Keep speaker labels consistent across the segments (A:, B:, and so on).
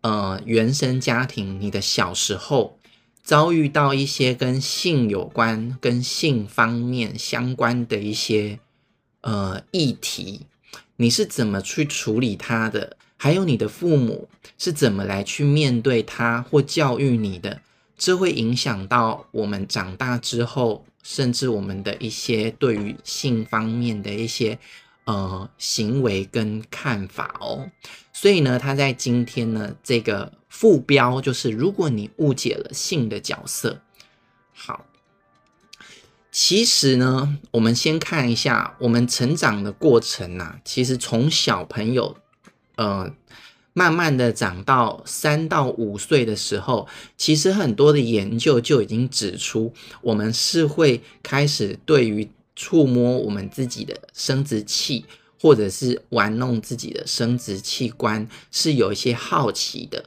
A: 呃原生家庭，你的小时候遭遇到一些跟性有关、跟性方面相关的一些呃议题，你是怎么去处理它的？还有你的父母是怎么来去面对他或教育你的？这会影响到我们长大之后，甚至我们的一些对于性方面的一些呃行为跟看法哦。所以呢，他在今天呢，这个副标就是：如果你误解了性的角色。好，其实呢，我们先看一下我们成长的过程啊，其实从小朋友。呃，慢慢的长到三到五岁的时候，其实很多的研究就已经指出，我们是会开始对于触摸我们自己的生殖器，或者是玩弄自己的生殖器官，是有一些好奇的。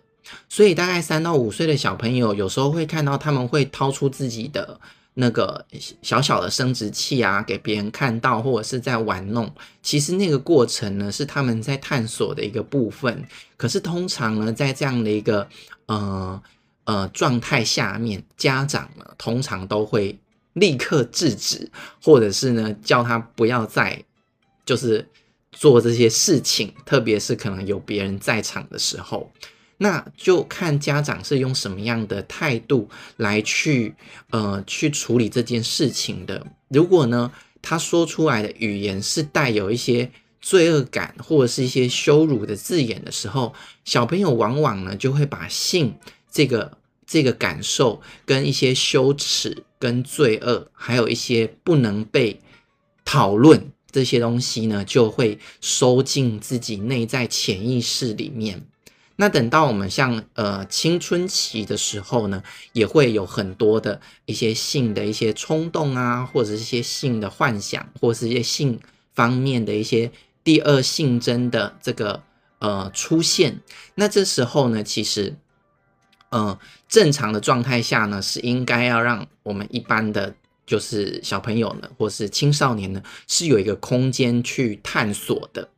A: 所以大概三到五岁的小朋友，有时候会看到他们会掏出自己的。那个小小的生殖器啊，给别人看到，或者是在玩弄，其实那个过程呢，是他们在探索的一个部分。可是通常呢，在这样的一个呃呃状态下面，家长呢通常都会立刻制止，或者是呢叫他不要再就是做这些事情，特别是可能有别人在场的时候。那就看家长是用什么样的态度来去呃去处理这件事情的。如果呢，他说出来的语言是带有一些罪恶感或者是一些羞辱的字眼的时候，小朋友往往呢就会把性这个这个感受跟一些羞耻跟罪恶，还有一些不能被讨论这些东西呢，就会收进自己内在潜意识里面。那等到我们像呃青春期的时候呢，也会有很多的一些性的一些冲动啊，或者是一些性的幻想，或者是一些性方面的一些第二性征的这个呃出现。那这时候呢，其实呃正常的状态下呢，是应该要让我们一般的就是小朋友呢，或是青少年呢，是有一个空间去探索的。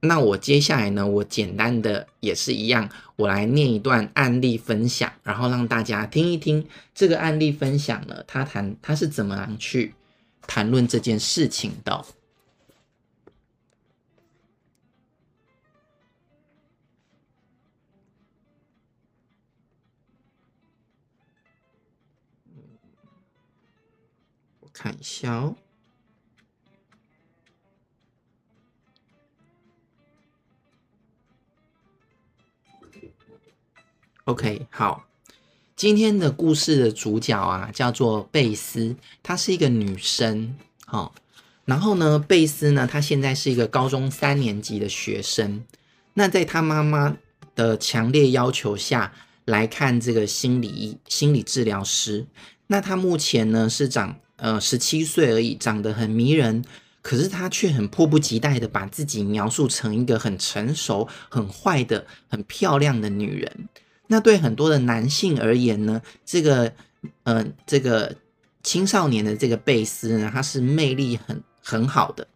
A: 那我接下来呢，我简单的也是一样，我来念一段案例分享，然后让大家听一听这个案例分享呢，他谈他是怎么样去谈论这件事情的。看一下哦。OK，好，今天的故事的主角啊，叫做贝斯，她是一个女生，好、哦，然后呢，贝斯呢，她现在是一个高中三年级的学生，那在她妈妈的强烈要求下来看这个心理心理治疗师，那她目前呢是长呃十七岁而已，长得很迷人，可是她却很迫不及待的把自己描述成一个很成熟、很坏的、很漂亮的女人。那对很多的男性而言呢，这个呃，这个青少年的这个贝斯呢，他是魅力很很好的。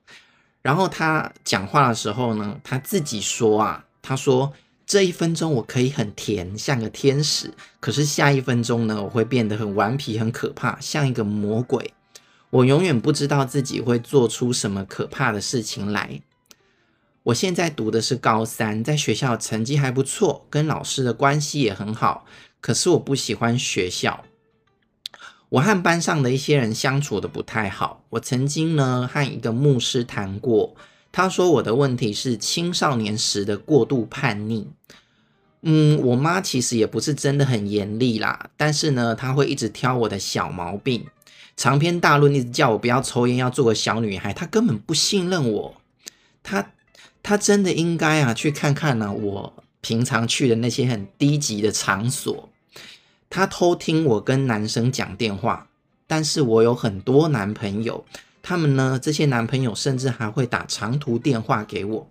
A: 然后他讲话的时候呢，他自己说啊，他说这一分钟我可以很甜，像个天使，可是下一分钟呢，我会变得很顽皮，很可怕，像一个魔鬼。我永远不知道自己会做出什么可怕的事情来。我现在读的是高三，在学校成绩还不错，跟老师的关系也很好。可是我不喜欢学校，我和班上的一些人相处的不太好。我曾经呢和一个牧师谈过，他说我的问题是青少年时的过度叛逆。嗯，我妈其实也不是真的很严厉啦，但是呢，她会一直挑我的小毛病，长篇大论，一直叫我不要抽烟，要做个小女孩。她根本不信任我，她。她真的应该啊去看看呢、我平常去的那些很低级的场所。她偷听我跟男生讲电话，但是我有很多男朋友，他们呢，这些男朋友甚至还会打长途电话给我。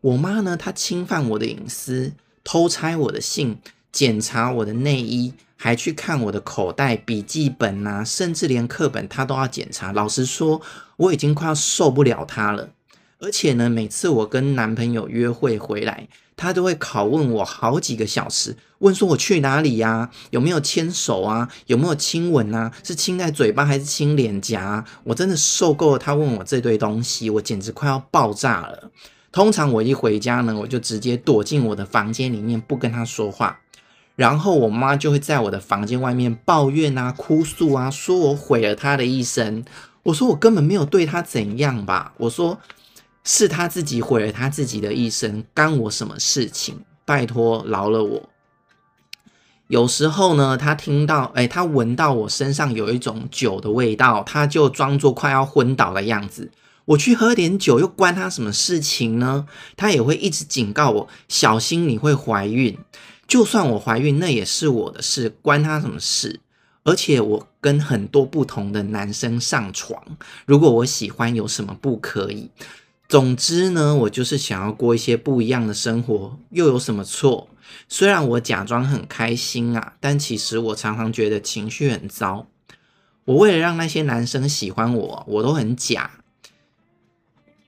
A: 我妈呢，她侵犯我的隐私，偷拆我的信，检查我的内衣，还去看我的口袋、笔记本啊，甚至连课本他都要检查。老实说，我已经快要受不了他了。而且呢，每次我跟男朋友约会回来，他都会拷问我好几个小时，问说我去哪里呀？有没有牵手啊？有没有亲吻啊？是亲在嘴巴还是亲脸颊？我真的受够了他问我这堆东西，我简直快要爆炸了。通常我一回家呢，我就直接躲进我的房间里面，不跟他说话。然后我妈就会在我的房间外面抱怨啊、哭诉啊，说我毁了她的一生。我说我根本没有对她怎样吧？我说。是他自己毁了他自己的一生，干我什么事情？拜托饶了我。有时候呢，他听到，哎，他闻到我身上有一种酒的味道，他就装作快要昏倒的样子。我去喝点酒，又关他什么事情呢？他也会一直警告我，小心你会怀孕。就算我怀孕，那也是我的事，关他什么事？而且我跟很多不同的男生上床，如果我喜欢，有什么不可以？总之呢，我就是想要过一些不一样的生活，又有什么错？虽然我假装很开心啊，但其实我常常觉得情绪很糟。我为了让那些男生喜欢我，我都很假。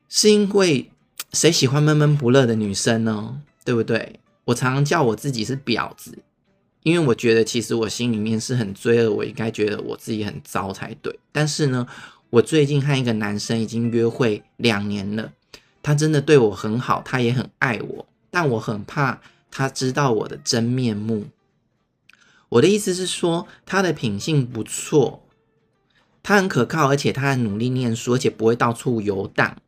A: 是因为谁喜欢闷闷不乐的女生呢？对不对？我常常叫我自己是婊子，因为我觉得其实我心里面是很罪恶，我应该觉得我自己很糟才对。但是呢，我最近和一个男生已经约会两年了，他真的对我很好，他也很爱我，但我很怕他知道我的真面目。我的意思是说，他的品性不错，他很可靠，而且他很努力念书，而且不会到处游荡。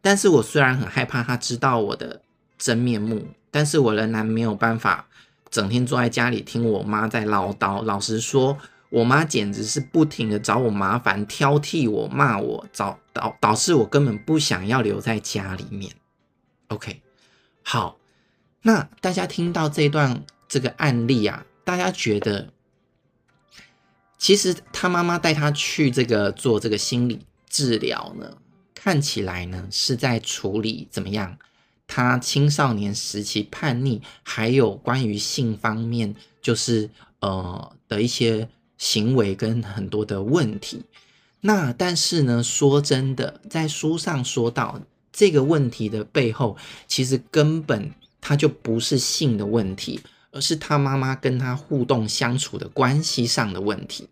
A: 但是我虽然很害怕他知道我的真面目，但是我仍然没有办法整天坐在家里听我妈在唠叨。老实说。我妈简直是不停的找我麻烦，挑剔我，骂我，找导导致我根本不想要留在家里面。OK，好，那大家听到这段这个案例啊，大家觉得，其实他妈妈带他去这个做这个心理治疗呢，看起来呢是在处理怎么样？他青少年时期叛逆，还有关于性方面，就是呃的一些。行为跟很多的问题，那但是呢，说真的，在书上说到这个问题的背后，其实根本他就不是性的问题，而是他妈妈跟他互动相处的关系上的问题。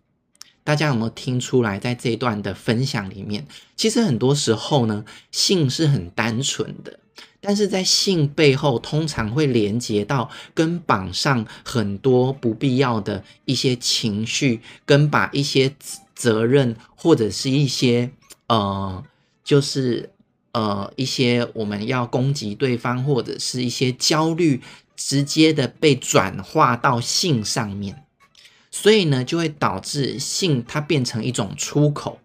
A: 大家有没有听出来？在这一段的分享里面，其实很多时候呢，性是很单纯的。但是在性背后，通常会连接到跟绑上很多不必要的一些情绪，跟把一些责任或者是一些呃，就是呃一些我们要攻击对方或者是一些焦虑，直接的被转化到性上面，所以呢，就会导致性它变成一种出口。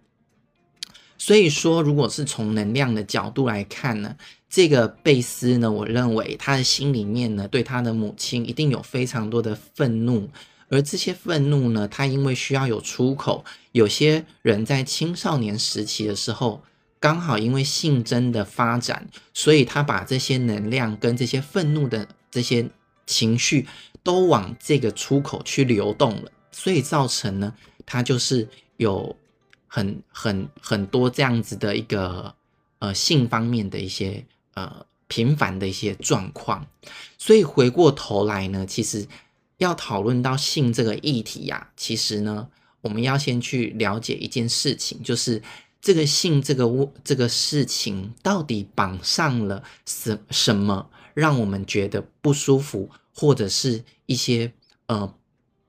A: 所以说，如果是从能量的角度来看呢，这个贝斯呢，我认为他的心里面呢，对他的母亲一定有非常多的愤怒，而这些愤怒呢，他因为需要有出口，有些人在青少年时期的时候，刚好因为性征的发展，所以他把这些能量跟这些愤怒的这些情绪都往这个出口去流动了，所以造成呢，他就是有。很很很多这样子的一个呃性方面的一些呃频繁的一些状况，所以回过头来呢，其实要讨论到性这个议题呀、其实呢，我们要先去了解一件事情，就是这个性这个物这个事情到底绑上了什什么，让我们觉得不舒服，或者是一些呃。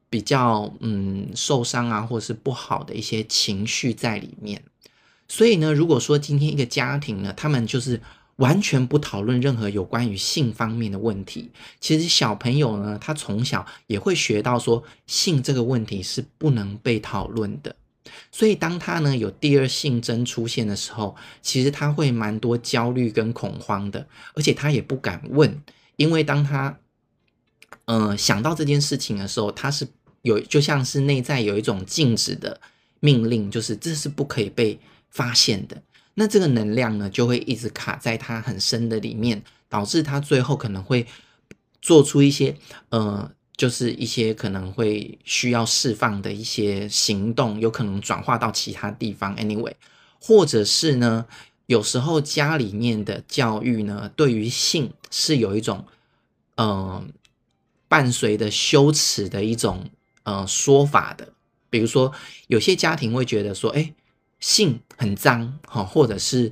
A: 比较嗯受伤啊，或者是不好的一些情绪在里面。所以呢，如果说今天一个家庭呢，他们就是完全不讨论任何有关于性方面的问题，其实小朋友呢，他从小也会学到说性这个问题是不能被讨论的。所以当他呢有第二性征出现的时候，其实他会蛮多焦虑跟恐慌的，而且他也不敢问，因为当他嗯、呃、想到这件事情的时候，他是。有就像是内在有一种静止的命令，就是这是不可以被发现的。那这个能量呢，就会一直卡在他很深的里面，导致他最后可能会做出一些呃，就是一些可能会需要释放的一些行动，有可能转化到其他地方。Anyway，或者是呢，有时候家里面的教育呢，对于性是有一种嗯、呃、伴随的羞耻的一种呃说法的。比如说，有些家庭会觉得说，哎，性很脏，哈，或者是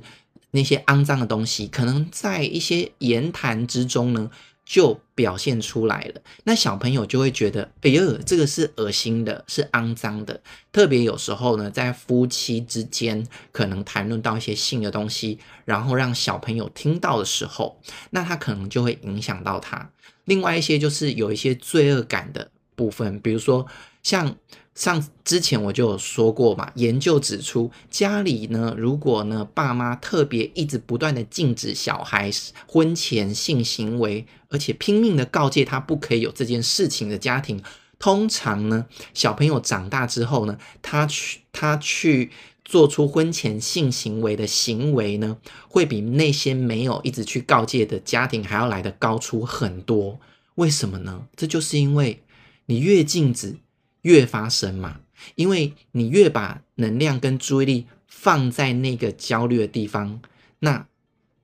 A: 那些肮脏的东西，可能在一些言谈之中呢。就表现出来了，那小朋友就会觉得，哎呦，这个是恶心的，是肮脏的。特别有时候呢，在夫妻之间可能谈论到一些性的东西，然后让小朋友听到的时候，那他可能就会影响到他。另外一些就是有一些罪恶感的部分，比如说像。上之前我就有说过嘛，研究指出，家里呢，如果呢，爸妈特别一直不断的禁止小孩婚前性行为，而且拼命的告诫他不可以有这件事情的家庭，通常呢，小朋友长大之后呢，他去他去做出婚前性行为的行为呢，会比那些没有一直去告诫的家庭还要来得高出很多。为什么呢？这就是因为你越禁止。越发生嘛，因为你越把能量跟注意力放在那个焦虑的地方，那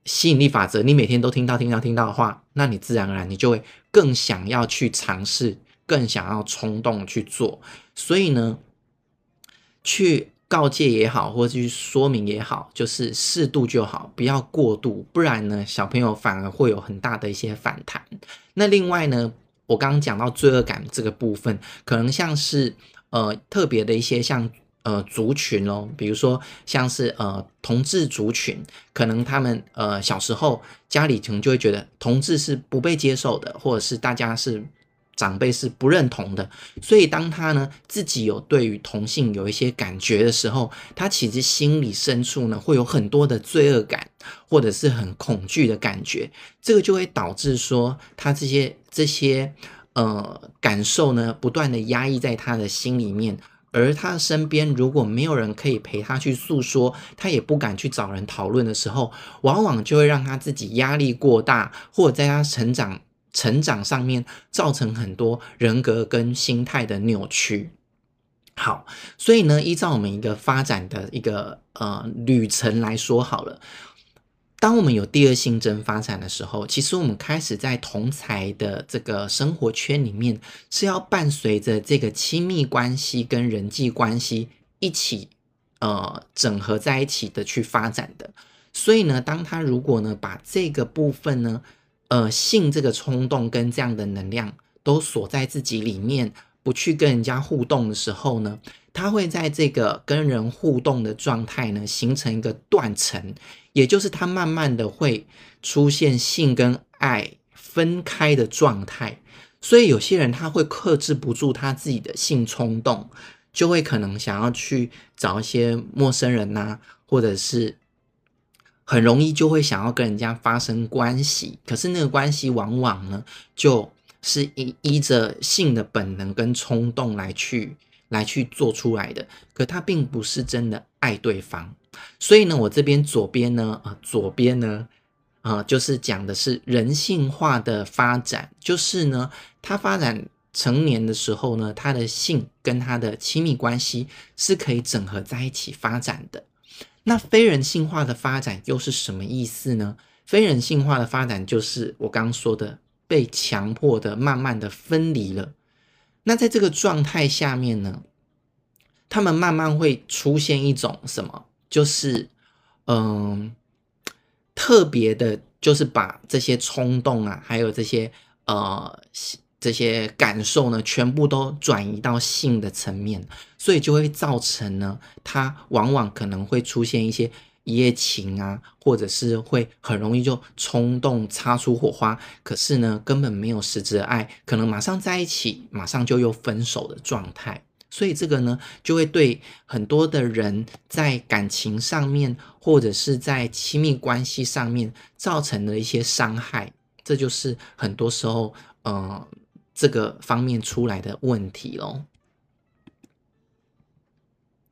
A: 吸引力法则，你每天都听到、听到、听到的话，那你自然而然你就会更想要去尝试，更想要冲动去做。所以呢，去告诫也好，或者去说明也好，就是适度就好，不要过度，不然呢，小朋友反而会有很大的一些反弹。那另外呢，我刚刚讲到罪恶感这个部分，可能像是呃特别的一些像呃族群哦，比如说像是呃同志族群，可能他们呃小时候家里可能就会觉得同志是不被接受的，或者是大家是。长辈是不认同的，所以当他呢自己有对于同性有一些感觉的时候，他其实心里深处呢会有很多的罪恶感，或者是很恐惧的感觉，这个就会导致说他这些这些呃感受呢不断的压抑在他的心里面，而他身边如果没有人可以陪他去诉说，他也不敢去找人讨论的时候，往往就会让他自己压力过大，或者在他成长。成长上面造成很多人格跟心态的扭曲。好，所以呢，依照我们一个发展的一个呃旅程来说好了，当我们有第二性征发展的时候，其实我们开始在同才的这个生活圈里面，是要伴随着这个亲密关系跟人际关系一起呃整合在一起的去发展的。所以呢，当他如果呢把这个部分呢，呃，性这个冲动跟这样的能量都锁在自己里面，不去跟人家互动的时候呢，他会在这个跟人互动的状态呢，形成一个断层，也就是他慢慢的会出现性跟爱分开的状态。所以有些人他会克制不住他自己的性冲动，就会可能想要去找一些陌生人呐、或者是。很容易就会想要跟人家发生关系，可是那个关系往往呢，就是依依着性的本能跟冲动来去来去做出来的，可他并不是真的爱对方。所以呢，我这边左边呢，啊，左边呢，啊，就是讲的是人性化的发展，就是呢，他发展成年的时候呢，他的性跟他的亲密关系是可以整合在一起发展的。那非人性化的发展又是什么意思呢？非人性化的发展就是我刚说的被强迫的、慢慢的分离了。那在这个状态下面呢，他们慢慢会出现一种什么？就是嗯，特别的，就是把这些冲动啊，还有这些呃。这些感受呢，全部都转移到性的层面，所以就会造成呢，他往往可能会出现一些一夜情啊，或者是会很容易就冲动擦出火花，可是呢，根本没有实质的爱，可能马上在一起，马上就又分手的状态。所以这个呢，就会对很多的人在感情上面，或者是在亲密关系上面造成了一些伤害。这就是很多时候，嗯、这个方面出来的问题咯。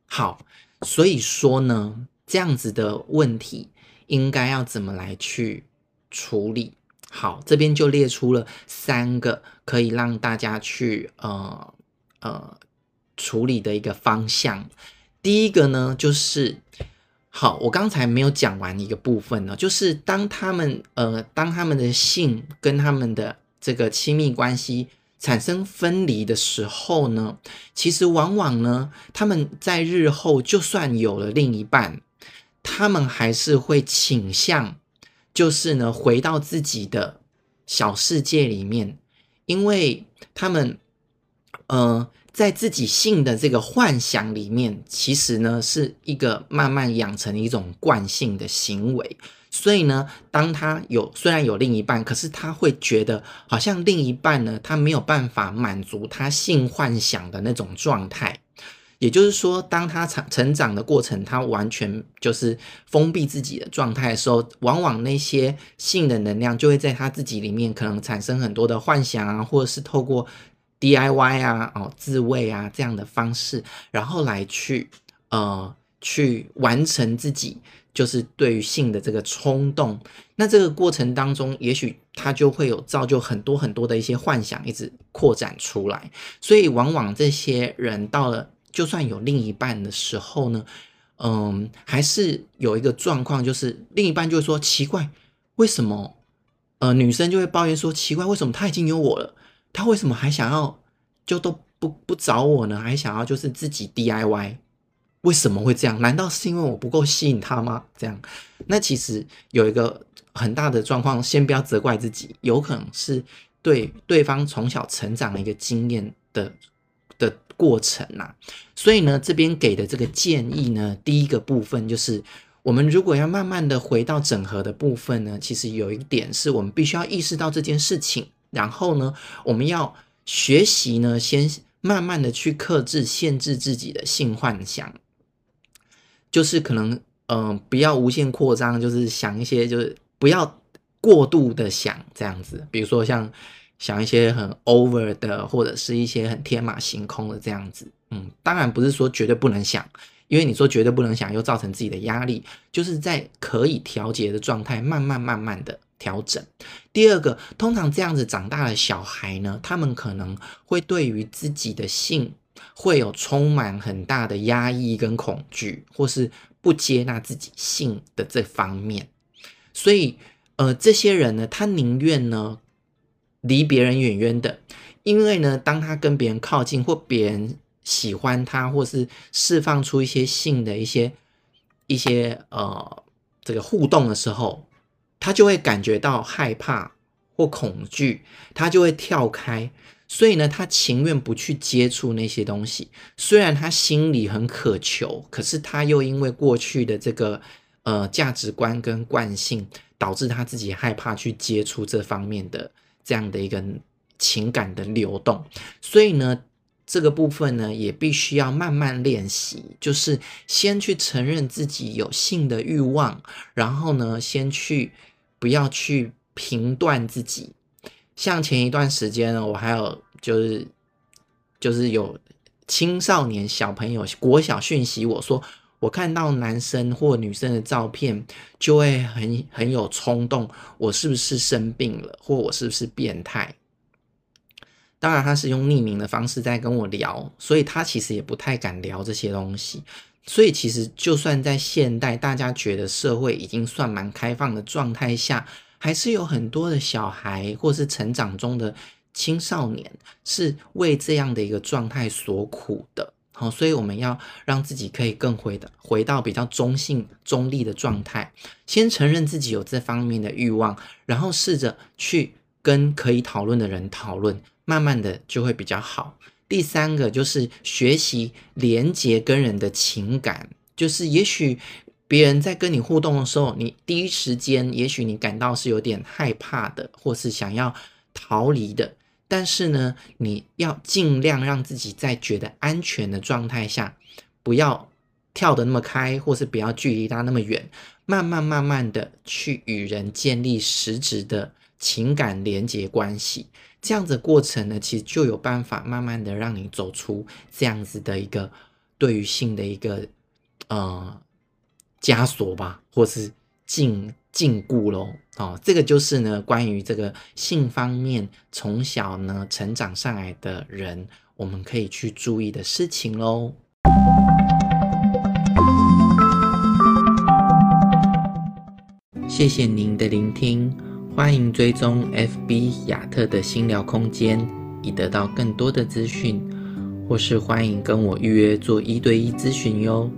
A: 好，所以说呢，这样子的问题应该要怎么来去处理？好，这边就列出了三个可以让大家去呃呃处理的一个方向。第一个呢，就是好，我刚才没有讲完一个部分呢，就是当他们呃，当他们的性跟他们的这个亲密关系产生分离的时候呢，其实往往呢，他们在日后就算有了另一半，他们还是会倾向，就是呢，回到自己的小世界里面，因为他们呃。在自己性的这个幻想里面，其实呢是一个慢慢养成一种惯性的行为。所以呢，当他有虽然有另一半，可是他会觉得好像另一半呢，他没有办法满足他性幻想的那种状态。也就是说，当他成成长的过程，他完全就是封闭自己的状态的时候，往往那些性的能量就会在他自己里面可能产生很多的幻想啊，或者是透过。DIY 啊，哦，自慰啊，这样的方式，然后来去呃，去完成自己就是对于性的这个冲动。那这个过程当中，也许他就会有造就很多很多的一些幻想，一直扩展出来。所以，往往这些人到了就算有另一半的时候呢，嗯，还是有一个状况，就是另一半就会说奇怪，为什么？呃，女生就会抱怨说奇怪，为什么他已经有我了？他为什么还想要就都不不找我呢？还想要就是自己 DIY？为什么会这样？难道是因为我不够吸引他吗？这样，那其实有一个很大的状况，先不要责怪自己，有可能是对对方从小成长的一个经验的的过程啊。所以呢，这边给的这个建议呢，第一个部分就是，我们如果要慢慢的回到整合的部分呢，其实有一点是我们必须要意识到这件事情。然后呢，我们要学习呢，先慢慢的去克制、限制自己的性幻想，就是可能，嗯、不要无限扩张，就是想一些，就是不要过度的想这样子。比如说像想一些很 over 的，或者是一些很天马行空的这样子。嗯，当然不是说绝对不能想，因为你说绝对不能想，又造成自己的压力，就是在可以调节的状态，慢慢慢慢的。调整。第二个，通常这样子长大的小孩呢，他们可能会对于自己的性会有充满很大的压抑跟恐惧，或是不接纳自己性的这方面。所以，呃，这些人呢，他宁愿呢离别人远远的，因为呢，当他跟别人靠近，或别人喜欢他，或是释放出一些性的一些一些呃这个互动的时候。他就会感觉到害怕或恐惧，他就会跳开，所以呢，他情愿不去接触那些东西。虽然他心里很渴求，可是他又因为过去的这个呃价值观跟惯性，导致他自己害怕去接触这方面的这样的一个情感的流动。所以呢，这个部分呢，也必须要慢慢练习，就是先去承认自己有性的欲望，然后呢，先去。不要去评断自己，像前一段时间呢，我还有就是就是有青少年小朋友国小讯息我说，我看到男生或女生的照片就会很很有冲动，我是不是生病了，或我是不是变态？当然他是用匿名的方式在跟我聊，所以他其实也不太敢聊这些东西。所以，其实就算在现代，大家觉得社会已经算蛮开放的状态下，还是有很多的小孩或是成长中的青少年是为这样的一个状态所苦的。好，所以我们要让自己可以更回的回到比较中性、中立的状态，先承认自己有这方面的欲望，然后试着去跟可以讨论的人讨论，慢慢的就会比较好。第三个就是学习连接跟人的情感，就是也许别人在跟你互动的时候，你第一时间也许你感到是有点害怕的，或是想要逃离的，但是呢，你要尽量让自己在觉得安全的状态下，不要跳得那么开，或是不要距离他那么远，慢慢慢慢的去与人建立实质的情感连接关系。这样子的过程呢，其实就有办法慢慢的让你走出这样子的一个对于性的一个呃枷锁吧，或是禁禁锢喽。哦，这个就是呢关于这个性方面从小呢成长上来的人，我们可以去注意的事情喽。谢谢您的聆听，欢迎追踪 FB 亚特的心疗空间，以得到更多的资讯，或是欢迎跟我预约做一对一咨询哟。